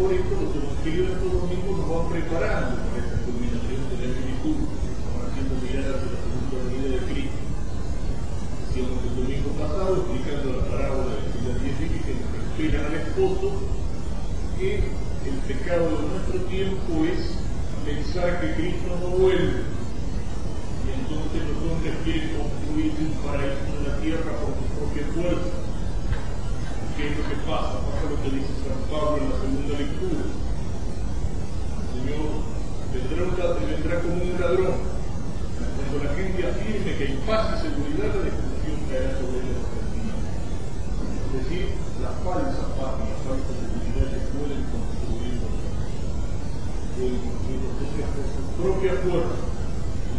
por esto los evangelios de estos domingos nos van preparando para esta culminación de la nos van haciendo mirar hacia la segunda venida de Cristo. Decíamos el domingo pasado, explicando la parábola de las diez que nos esperan al esposo, que el pecado de nuestro tiempo es pensar que Cristo no vuelve entonces los hombres quieren construir un paraíso en la tierra por su propia fuerza. ¿Qué es lo que pasa? Pasa lo que dice San Pablo en la segunda lectura. El Señor vendrá, vendrá como un ladrón. Cuando la gente afirme que hay paz y seguridad, la destrucción caerá sobre ellos Es decir, la falsa paz y la falsa seguridad que pueden construir pueden construir hombres por su propia fuerza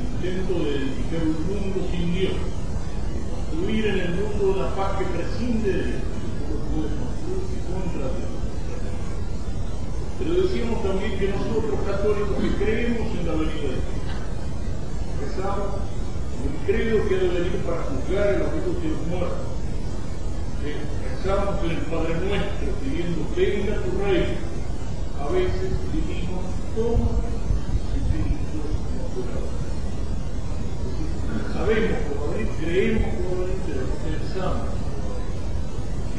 intento de edificar un mundo sin Dios, construir en el mundo una paz que prescinde de Dios, contra Dios. Pero decíamos también que nosotros católicos que creemos en la venida de Cristo, rezamos el credo que ha de venir para juzgar a los vivos y los muertos. Rezamos en el Padre Nuestro pidiendo venga tu reino. A veces decimos, toma Espíritu natural sabemos como venir, creemos como pero no pensamos.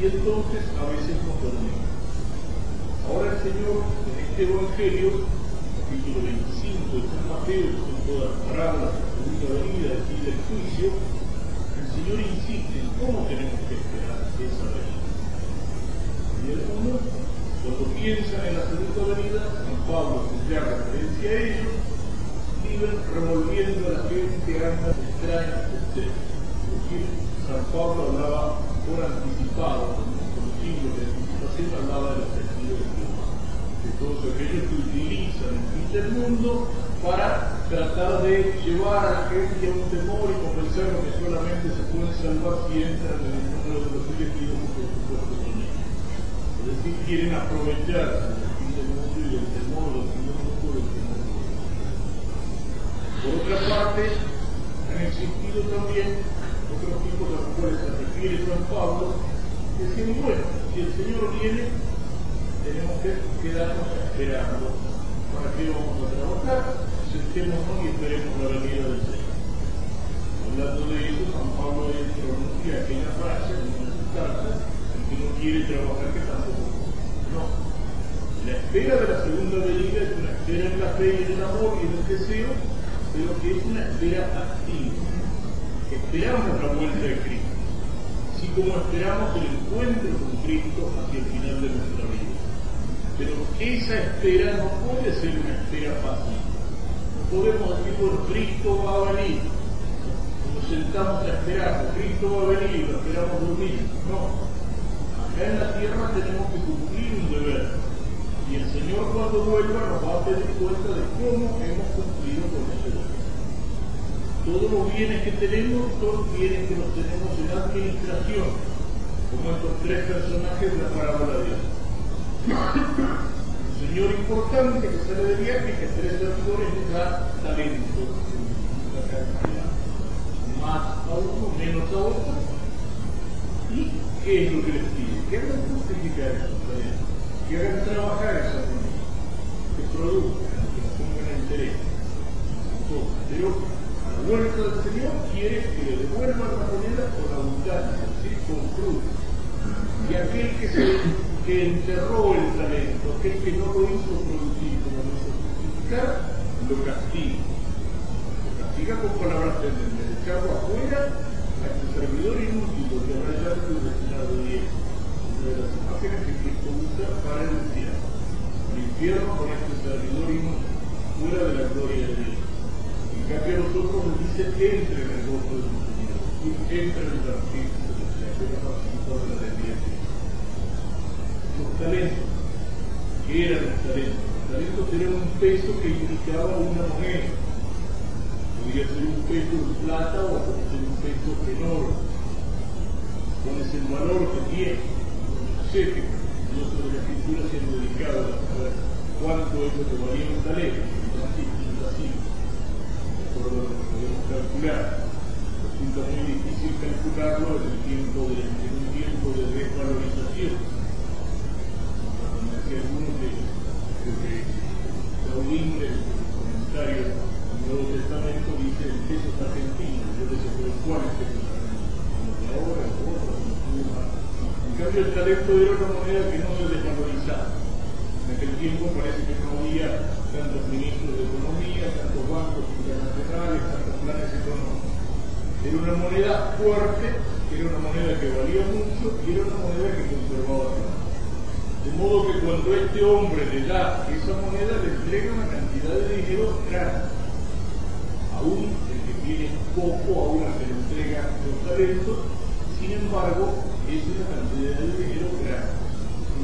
Y entonces a veces nos dormimos. Ahora el Señor, en este Evangelio, capítulo 25 de San Mateo, con todas las de la segunda venida y del juicio, el Señor insiste en cómo tenemos que esperar esa venida. Y algunos, cuando piensan en la segunda venida, San Pablo hace referencia a ellos, viven revolviendo a la gente anda extraña de decir, San Pablo hablaba por anticipado, con siglos de anticipación, hablaba de los testigos de Dios, de todos aquellos que utilizan el fin del mundo para tratar de llevar a la gente a un temor y convencerlos que solamente se pueden salvar si entran en el número de los elegidos por supuesto. Es decir, quieren aprovechar el fin del mundo y el temor del fin del mundo del temor. Por otra parte, han existido también otros tipos a los cuales se refiere San Pablo, decían, bueno, si el Señor viene, tenemos que quedarnos esperando. ¿Para qué vamos a trabajar? Sentémonos y esperemos la venida del Señor. Hablando de eso, San Pablo pronuncia aquella frase en una el que no quiere trabajar, que tampoco. No. La espera de la segunda venida es una espera en la fe y en el amor y en el deseo pero que es una espera activa. Esperamos la vuelta de Cristo, así como esperamos el encuentro con Cristo hacia el final de nuestra vida. Pero esa espera no puede ser una espera fácil. No podemos decir, bueno, Cristo va a venir. Nos sentamos a esperar, Cristo va a venir, lo esperamos dormir. No. Acá en la tierra tenemos que cumplir un deber. Y el Señor cuando vuelva nos va a pedir cuenta de cómo hemos cumplido con ese deber. Todos los bienes que tenemos son bienes que los tenemos en administración, como estos tres personajes de la parábola de Dios. Un señor importante que sale de viaje y que tres servidores les da talento, más a uno, menos a otro. ¿Y qué es lo que les pide? Que hagan justificar eso, que hagan trabajar esa moneda, que produzcan, que pongan interés. Del Señor quiere que le devuelvan la moneda con abundancia, ¿sí? con fruto. Y aquel que, que enterró el talento, aquel que no lo hizo producir como lo hizo fructificar, lo castiga. Lo castiga con palabras de echarlo afuera a este servidor inútil, porque habrá ya destinado de una de las imágenes que Cristo usa para el infierno. El infierno con este servidor inútil, fuera de la gloria de Dios. A nosotros nos dice entre en el gozo de su Señor, entre en el bautismo de la de la alegría. Los talentos. ¿Qué eran los talentos? Los talentos eran un peso que indicaba una moneda. Podría ser un peso de plata o ser un peso en oro. ¿Cuál es el valor que tiene? No sé que nosotros de la escritura se han dedicado a saber cuánto es lo que valía un talento. Así. De lo podemos calcular. Resulta muy difícil calcularlo en el tiempo de, un tiempo de desvalorización. Como decía algunos de, que Gaudín, el comentario del Nuevo Testamento, dice el peso es argentino. Yo decía, pero ¿cuál es el peso de ahora, el otro, En cambio, el talento era una moneda que no se desvalorizaba. En aquel tiempo parece que no había tantos ministros de economía, tantos bancos internacionales, tantos planes económicos. Era una moneda fuerte, era una moneda que valía mucho y era una moneda que conservaba tiempo. De modo que cuando este hombre le da esa moneda, le entrega una cantidad de dinero grande. Aún el que tiene poco, aún al que le entrega los talentos, sin embargo, es una cantidad de dinero grande.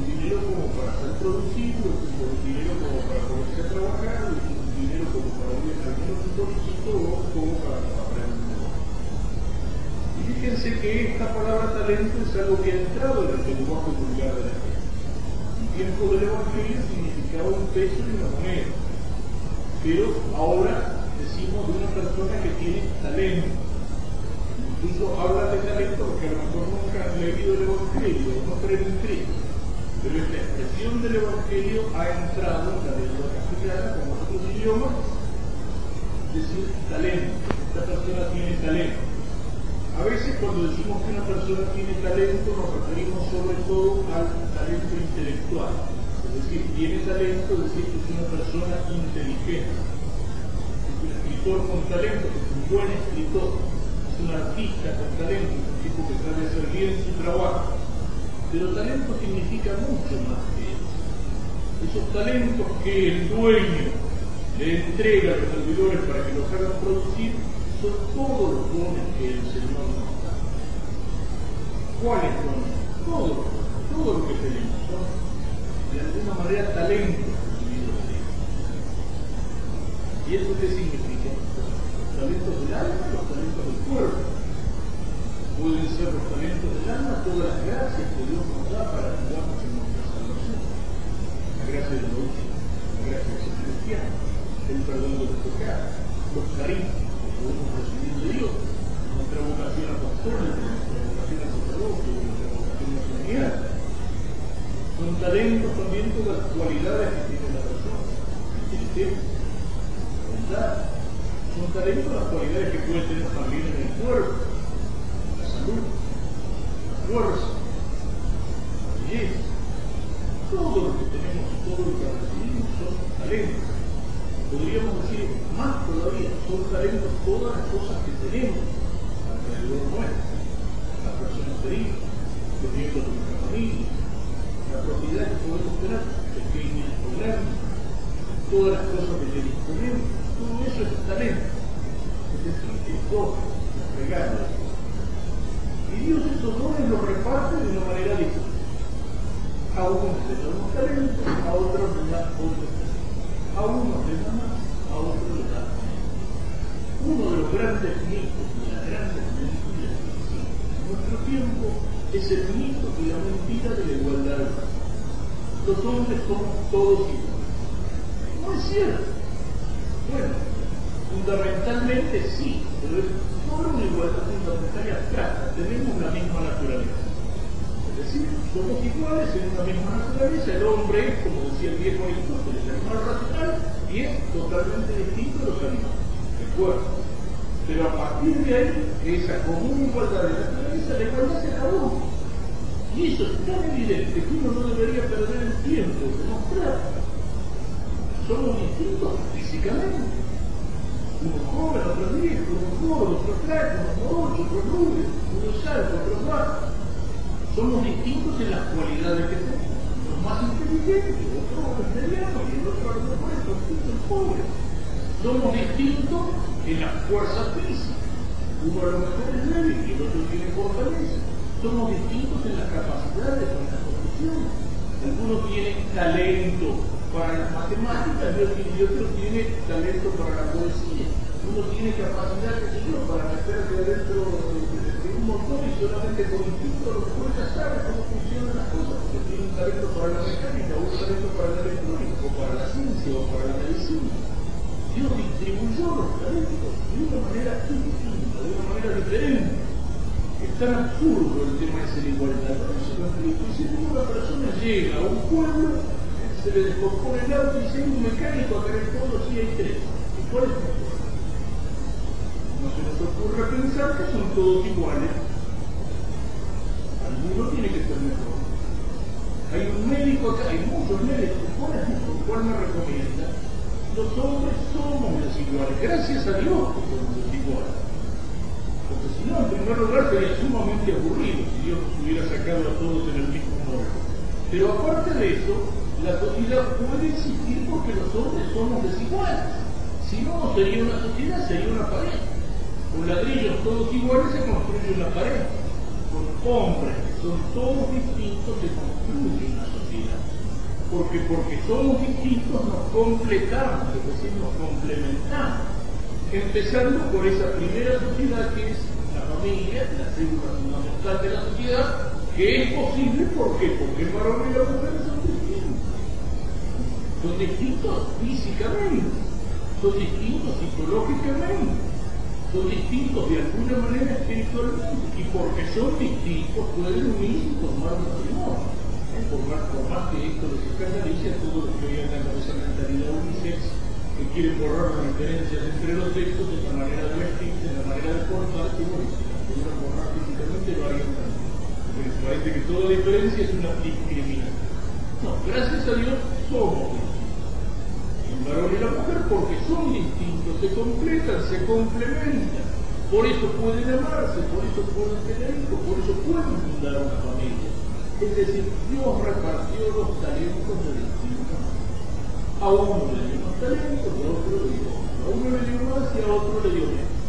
Dinero como para ser producido, un dinero como para poderse trabajar, un dinero como para un bolsito o como para aprender. Y fíjense que esta palabra talento es algo que ha entrado en el lenguaje vulgar de la gente. En tiempo del Evangelio significaba un peso y una moneda. Pero ahora decimos de una persona que tiene talento. Incluso habla de talento porque a lo mejor nunca han leído el Evangelio, no creen en Cristo. Pero esta expresión del Evangelio ha entrado en la lengua castellana como otros idiomas, es decir, talento. Esta persona tiene talento. A veces cuando decimos que una persona tiene talento nos referimos sobre todo al talento intelectual. Es decir, tiene talento, es decir, que es una persona inteligente. Es un escritor con talento, es un buen escritor, es un artista con talento, es un tipo que sabe hacer bien su trabajo. Pero talento significa mucho más que eso. Esos talentos que el dueño le entrega a los servidores para que los hagan producir son todos los dones que el Señor nos da. ¿Cuáles dones? Todos todo lo que tenemos son de alguna manera talentos recibidos de. ¿Y eso qué significa? Los talentos del alma y los talentos del cuerpo. Pueden ser los talentos del alma todas las gracias que Dios nos da para ayudarnos en nuestra salvación. La gracia de la la gracia de ser cristiano, el perdón de los pecados, los carismas podemos recibir de Dios, nuestra vocación apostólica, nuestra vocación a sacerdocio, nuestra vocación matrimonial. Son talentos también todas las cualidades que tiene la persona, bondad. Son talentos las cualidades que puede tener también en el cuerpo, podríamos decir más todavía, son talentos todas las cosas que tenemos alrededor nuestro, las personas queridas, los miembros de nuestra familia, la propiedad que podemos tener, pequeñas o grandes, todas las cosas que disponemos, todo eso es talento, es decir, es es regalo. Y Dios esos dones los reparte de una manera distinta. A unos les da unos talentos, a otros les da otros a uno le da más, a otro le da menos. Uno de los grandes mitos y las grandes mentiras en nuestro tiempo es el mito y la mentira de la igualdad Los hombres somos todos iguales. No es cierto. Bueno, fundamentalmente sí, pero es solo una igualdad fundamental y abstracta. Tenemos la misma naturaleza. Es decir, somos iguales en una misma naturaleza. El hombre es, como decía el viejo Aristóteles, el animal racional y es totalmente distinto a los animales. Recuerda. Pero a partir de ahí, esa común igualdad de naturaleza, la igualdad se acabó. Y eso es tan evidente que uno no debería perder el tiempo de mostrar. Somos distintos físicamente. Uno joven, otro viejo, uno gordo, otro flaco, uno morocho, otro rubio, uno alto, otro bajo somos distintos en las cualidades que tenemos. Los más inteligentes, el otro es mediano y el otro a lo mejor es poquito pobre. Somos distintos en la fuerza física. Uno a lo mejor es débil y el otro tiene fortaleza. Somos distintos en las capacidades, en las condiciones. Alguno tiene talento para las matemáticas y otro tiene talento para la poesía. Uno tiene capacidad, sé yo, para meterse adentro de, un motor y solamente con instinto lo que puede sabe cómo funcionan las cosas, porque tiene un talento para la mecánica, un talento para electrónica, o para la ciencia, o para la medicina. Dios distribuyó los talentos de una manera distinta, de una manera diferente. Es tan absurdo el tema de ser igualdad. Por explico. Si una persona llega a un pueblo, se le descompone el auto y hay un mecánico acá en el pueblo, sí hay tres. ¿Y cuál es el se nos ocurre pensar que son todos iguales. Alguno tiene que ser mejor. Hay un médico acá, hay muchos médicos. ¿Cuál es mejor? ¿Cuál me recomienda? Los hombres somos desiguales. Gracias a Dios que somos desiguales. Porque si no, en primer lugar sería sumamente aburrido si Dios hubiera sacado a todos en el mismo modo. Pero aparte de eso, la sociedad puede existir porque los hombres somos desiguales. Si no, no sería una sociedad, sería una pared. Con ladrillos todos iguales se construye una pared. Con hombres son todos distintos se construye una sociedad porque porque somos distintos nos completamos, es decir, nos complementamos. Empezando por esa primera sociedad que es la familia, la célula fundamental de la sociedad, que es posible, ¿por qué? Porque el varón y la mujer son distintos. Son distintos físicamente, son distintos psicológicamente, son distintos de alguna manera espiritualmente, y porque son distintos pueden unirse y formar un matrimonio por más que esto les escandalice a todos los que hoy andan con esa mentalidad unisex, que quieren borrar las diferencias entre los textos de la manera de vestirse, de la manera de portar, que bueno, si la borrar físicamente lo harían. Porque parece que toda diferencia es una discriminación. No, gracias a Dios somos. El varón y la mujer porque son distintos, se completan, se complementan. Por eso pueden amarse, por eso pueden tener hijos, por eso pueden fundar una familia. Es decir, Dios repartió los talentos de distinta A uno le dio más talentos, a otro le dio A uno le dio más y a otro le dio menos.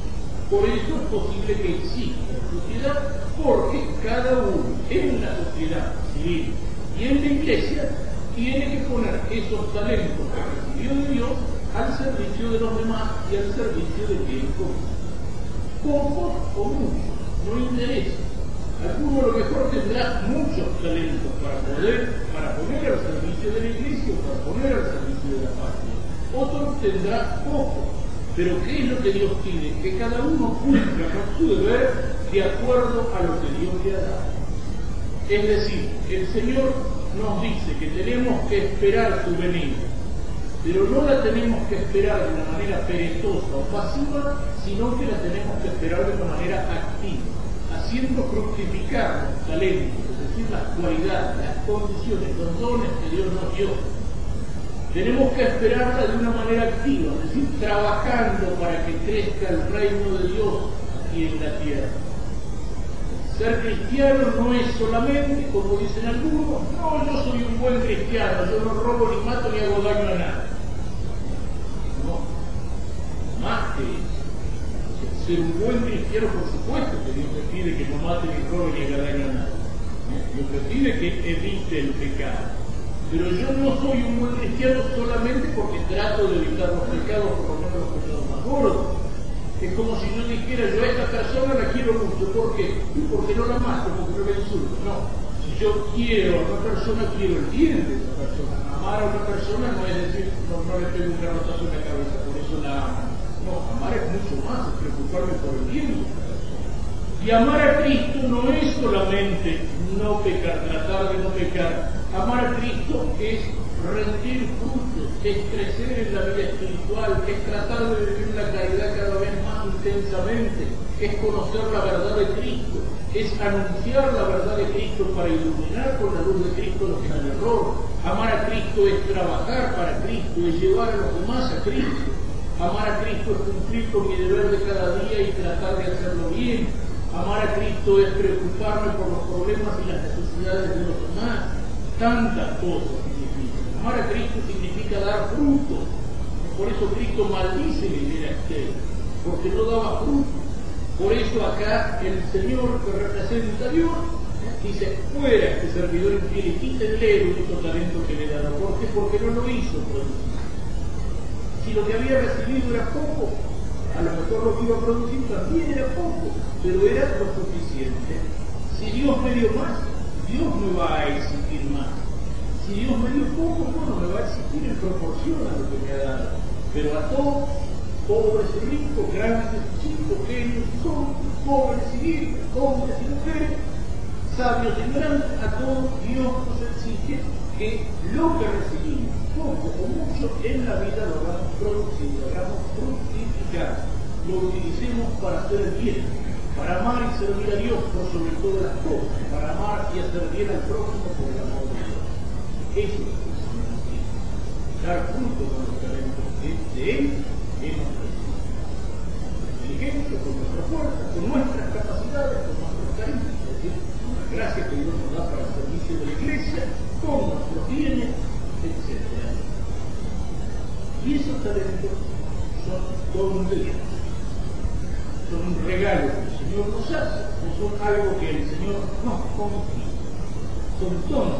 Por eso es posible que exista la sociedad, porque cada uno en la sociedad civil y en la iglesia tiene que poner esos talentos recibió de Dios al servicio de los demás y al servicio del bien común. Pocos o muchos, no interesa Alguno lo mejor tendrá muchos talentos para poder, para poner al servicio de la iglesia, para poner al servicio de la patria. Otro tendrá poco. Pero ¿qué es lo que Dios pide? Que cada uno cumpla con su deber de acuerdo a lo que Dios le ha dado. Es decir, el Señor nos dice que tenemos que esperar su venida, pero no la tenemos que esperar de una manera perezosa o pasiva, sino que la tenemos que esperar de una manera activa haciendo fructificar los talentos, es decir, las cualidades, las condiciones, los dones que Dios nos dio. Tenemos que esperarla de una manera activa, es decir, trabajando para que crezca el reino de Dios aquí en la tierra. Ser cristiano no es solamente, como dicen algunos, no, yo soy un buen cristiano, yo no robo ni mato ni hago daño a nadie. Ser un buen cristiano, por supuesto que Dios te pide que no mate ni robe ni haga daño a nadie. Dios te pide que evite el pecado. Pero yo no soy un buen cristiano solamente porque trato de evitar los pecados, por lo menos los pecados más gordos. Es como si yo dijera, yo a esta persona la quiero mucho. ¿Por qué? Porque no la mato, porque no la insulto. No. Si yo quiero a una persona, quiero el bien de esa persona. Amar a una persona no es decir, no, no le pego un garrotazo en la cabeza, por eso la amo no, amar es mucho más, es preocuparme por el bien. Y amar a Cristo no es solamente no pecar, tratar de no pecar. Amar a Cristo es rendir frutos, es crecer en la vida espiritual, es tratar de vivir la caridad cada vez más intensamente, es conocer la verdad de Cristo, es anunciar la verdad de Cristo para iluminar con la luz de Cristo los que en error. Amar a Cristo es trabajar para Cristo, es llevar a los demás a Cristo. Amar a Cristo es cumplir con mi deber de cada día y tratar de hacerlo bien. Amar a Cristo es preocuparme por los problemas y las necesidades de los demás. Tantas cosas significa. Amar a Cristo significa dar fruto. Por eso Cristo maldice vivir a Esther, porque no daba fruto. Por eso acá el Señor que representa a Dios Dice, fuera este servidor infiel y quítenle el único talento que le da. ¿Por qué? Porque no lo hizo producir. Si lo que había recibido era poco, a lo mejor lo que iba a producir también era poco, pero era lo suficiente. Si Dios me dio más, Dios me va a exigir más. Si Dios me dio poco, bueno, me va a exigir en proporción a lo que me ha dado. Pero a todos, pobres y ricos, grandes, chicos, genios, son pobres y viejos, hombres y mujeres, sabios grandes, a todos Dios nos exige que lo que recibimos, poco o mucho, en la vida lo hagamos producir, lo hagamos fructificar, lo utilicemos para hacer el bien, para amar y servir a Dios por sobre todas las cosas, para amar y hacer bien al próximo por el amor de Dios. Eso es lo que. Dar fruto con los talentos que de Él hemos recibido. Inteligencia, con nuestra fuerza, con nuestras capacidades, con nuestros talentos, gracias que Dios nos da para el servicio de la iglesia, con nuestros bienes, etc. Y esos talentos son don de Dios. Son un regalo que el Señor nos hace, no son algo que el Señor nos confía. Son don.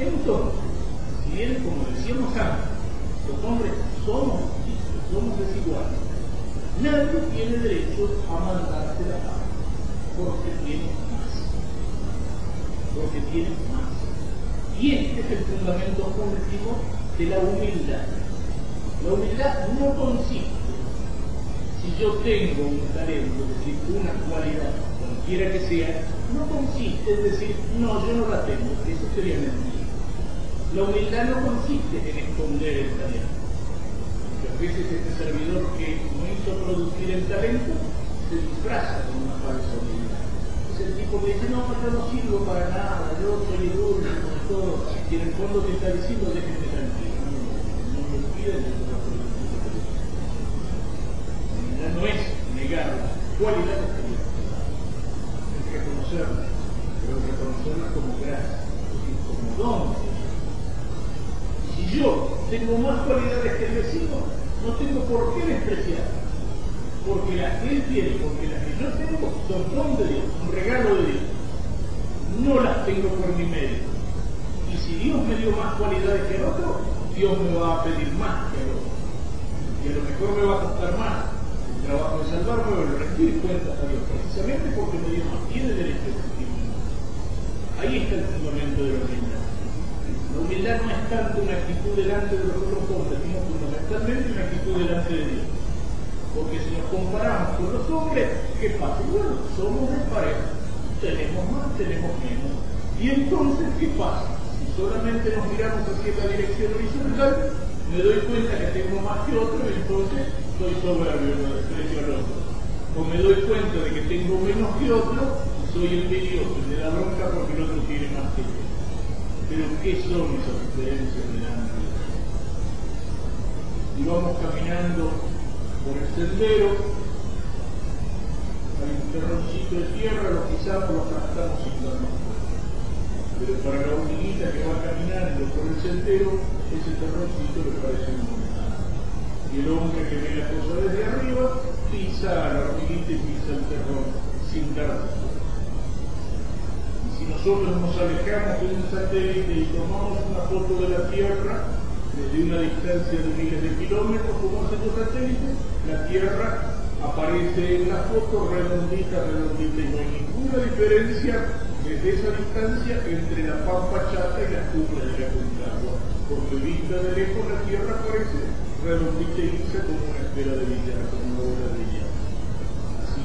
Entonces, si Él, como decíamos antes, los hombres somos distintos, somos desiguales, nadie tiene derecho a mandarte la paz, porque tiene. Porque tiene más. Y este es el fundamento último de la humildad. La humildad no consiste, si yo tengo un talento, es decir, una cualidad, cualquiera que sea, no consiste en decir, no, yo no la tengo, eso sería mentira. La humildad no consiste en esconder el talento. Muchas veces este servidor que no hizo producir el talento se disfraza con. Es el tipo que dice, no, yo no sirvo para nada, yo soy el único de todo, y en el fondo te está diciendo, déjenme tranquilo, no, me olviden de la no es negar que Dios te da, es reconocerlas, pero reconocerlas como gracia, es como don. Si yo tengo más cualidades que el vecino, no tengo por qué despreciar. Porque las que él tiene, porque las que yo tengo, son don de Dios, un regalo de Dios. No las tengo por mi medio. Y si Dios me dio más cualidades que el otro, Dios me va a pedir más que el otro. Y a lo mejor me va a costar más el trabajo de salvarme o el rendir cuentas a Dios, precisamente porque me dio más. Tiene derecho a. Ahí está el fundamento de la humildad. La humildad no es tanto una actitud delante de los otros hombres, sino fundamentalmente una actitud delante de Dios. Porque si nos comparamos con los hombres, ¿qué pasa? Bueno, somos de pareja, tenemos más, tenemos menos. Y entonces, ¿qué pasa? Si solamente nos miramos hacia la dirección horizontal, me doy cuenta que tengo más que otro y entonces soy soberbio, no desprecio al otro. O me doy cuenta de que tengo menos que otro y soy envidioso me da bronca porque el otro tiene más que yo. Pero ¿qué son esas diferencias de Dios? Y vamos caminando por el sendero, hay un terroncito de tierra, lo pisamos, lo aplastamos sin darnos cuenta. Pero para la hormiguita que va caminando por el sendero, ese terroncito le parece un montón. Y el hombre que ve la cosa desde arriba, pisa a la hormiguita y pisa el terrón sin darnos cuenta si nosotros nos alejamos de un satélite y tomamos una foto de la Tierra desde una distancia de miles de kilómetros, como hacen los satélites, la Tierra aparece en la foto redondita, redondita, y no hay ninguna diferencia desde esa distancia entre la pampa chata y la cumbre de la Concagua, porque vista de lejos la Tierra aparece redondita y lisa como una esfera de billar, como una bola de billar. Así,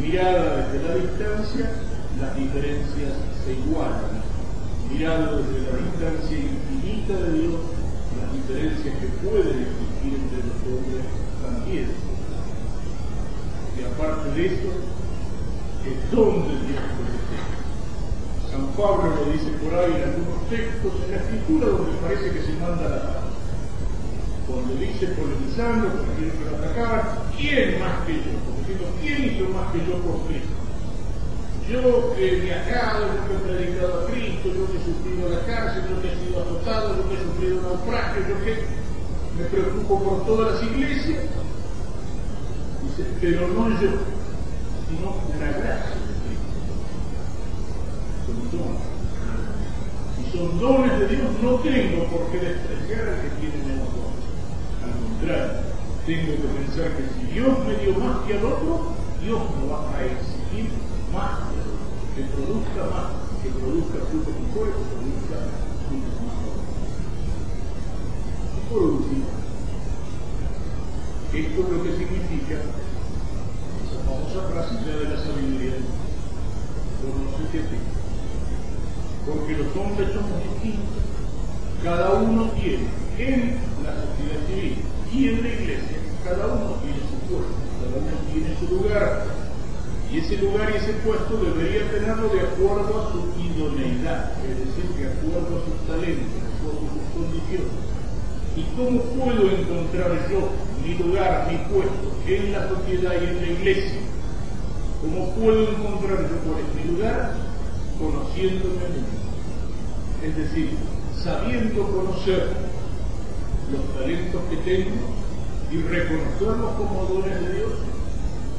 mirada desde la distancia, las diferencias se igualan. Mirando desde la distancia infinita de Dios, las diferencias que pueden existir entre los hombres también. Y aparte de eso, es donde Dios puede San Pablo lo dice por ahí en algunos textos, en la escritura donde parece que se manda la paz. Cuando dice polemizando, porque quiero atacaban, ¿quién más que yo? Diciendo, ¿quién hizo más que yo por Cristo? Yo que he viajado, yo que he predicado a Cristo, yo que he sufrido la cárcel, yo que he sido azotado, yo que he sufrido naufragio, yo que me preocupo por todas las iglesias. Dice, pero no yo, sino la gracia de Cristo. dones. Si son dones de Dios, no tengo por qué despreciar al que tiene menos dones. Al contrario, tengo que pensar que si Dios me dio más que al otro, Dios me va a exigir más que produzca más, que produzca fruto mejor, que produzca fruto. Y por último, esto es lo que significa esa famosa frase de la sabiduría. Porque los hombres somos distintos. Cada uno tiene en la sociedad civil y en la iglesia, cada uno tiene su puesto, cada uno tiene su lugar. Y ese lugar y ese puesto debería tenerlo de acuerdo a su idoneidad, es decir, de acuerdo a sus talentos, de acuerdo a sus condiciones. ¿Y cómo puedo encontrar yo mi lugar, mi puesto en la sociedad y en la iglesia? ¿Cómo puedo encontrar yo cuál es mi lugar? Conociéndome a mí. Es decir, sabiendo conocer los talentos que tengo y reconocerlos como dones de Dios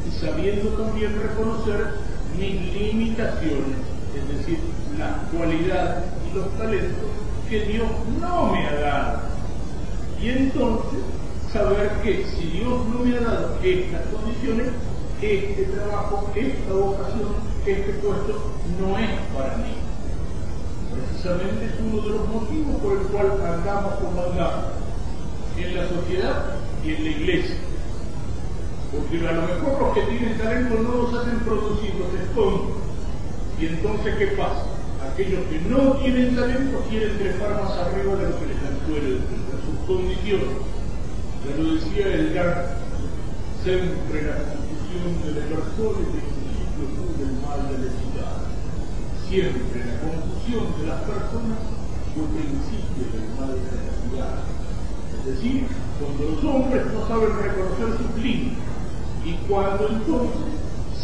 y sabiendo también reconocer mis limitaciones, es decir, las cualidades y los talentos que Dios no me ha dado. Y entonces saber que si Dios no me ha dado estas condiciones, este trabajo, esta vocación, este puesto no es para mí. Precisamente es uno de los motivos por el cual andamos como andamos en la sociedad y en la iglesia. Porque a lo mejor los que tienen talento no los hacen producir, los esconden. Y entonces, ¿qué pasa? Aquellos que no tienen talento quieren trepar más arriba de lo que les puede, de sus condiciones. Ya lo decía el gran siempre la confusión de las personas y el principio del mal de la ciudad. Siempre la confusión de las personas fue principio del mal de la ciudad. Es decir, cuando los hombres no saben reconocer sus límites y cuando entonces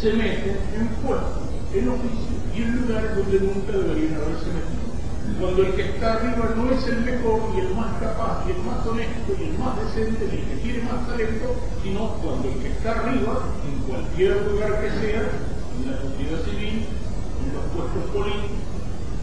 se meten en puestos, en oficios y en lugares donde nunca deberían haberse metido. Cuando el que está arriba no es el mejor y el más capaz y el más honesto y el más decente y el que tiene más talento, sino cuando el que está arriba, en cualquier lugar que sea, en la sociedad civil, en los puestos políticos,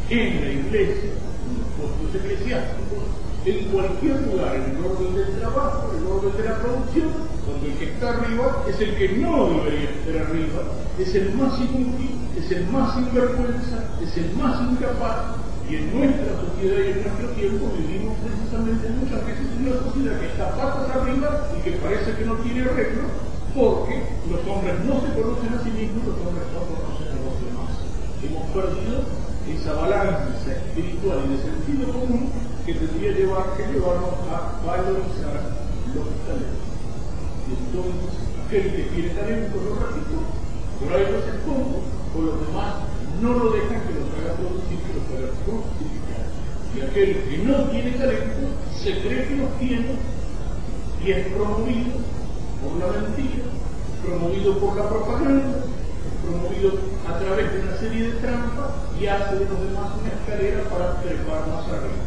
en la iglesia, en los puestos eclesiásticos, en cualquier lugar, en el orden del trabajo, en el orden de la producción, cuando el que está arriba es el que no debería estar arriba, es el más inútil, es el más sinvergüenza, es el más incapaz, y en nuestra sociedad y en nuestro tiempo vivimos precisamente muchas veces en una sociedad que está patas arriba y que parece que no tiene arreglo, porque los hombres no se conocen a sí mismos, los hombres no conocen a los demás. Hemos perdido esa balanza espiritual y de sentido común que tendría llevar, que llevarnos a valorizar los talentos. Entonces, aquel que tiene talento, lo repito, por ahí los esconde, por los demás no lo dejan que los haga producir, que los haga fructificar. Y aquel que no tiene talento se cree que los tiene y es promovido por la mentira, promovido por la propaganda, promovido a través de una serie de trampas y hace de los demás una escalera para trepar más arriba.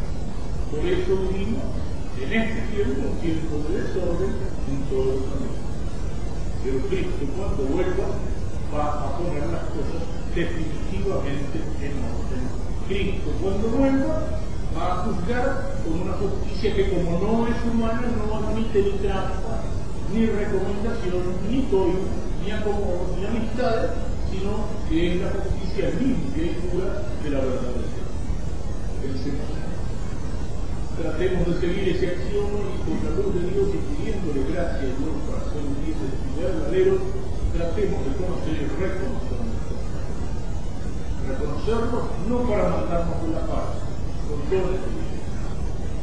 Por eso vivimos en este tiempo tiempo de desorden en todos los amigos. Pero Cristo cuando vuelva va a poner las cosas definitivamente en orden. Cristo cuando vuelva va a juzgar con una justicia que como no es humana no admite ni trampa, ni recomendación, ni toyo, ni acomodo, ni amistades, sino que es la justicia limpia y pura de la verdad de Dios. Tratemos de seguir ese acción y con la luz de Dios y pidiéndole gracia a Dios para ser un día de verdadero, tratemos de conocer y reconocer reconocerlos no para mandarnos de la paz, con de Dios,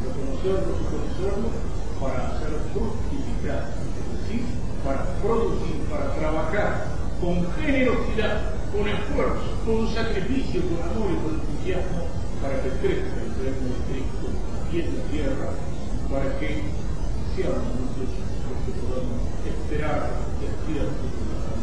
reconocerlos y conocerlos para hacer fructificar, es decir, para producir, para trabajar con generosidad, con esfuerzo, con sacrificio, con amor y con entusiasmo, para que crezca el reino de Cristo aquí en la tierra, para que seamos muchos los que podamos esperar y aspirar a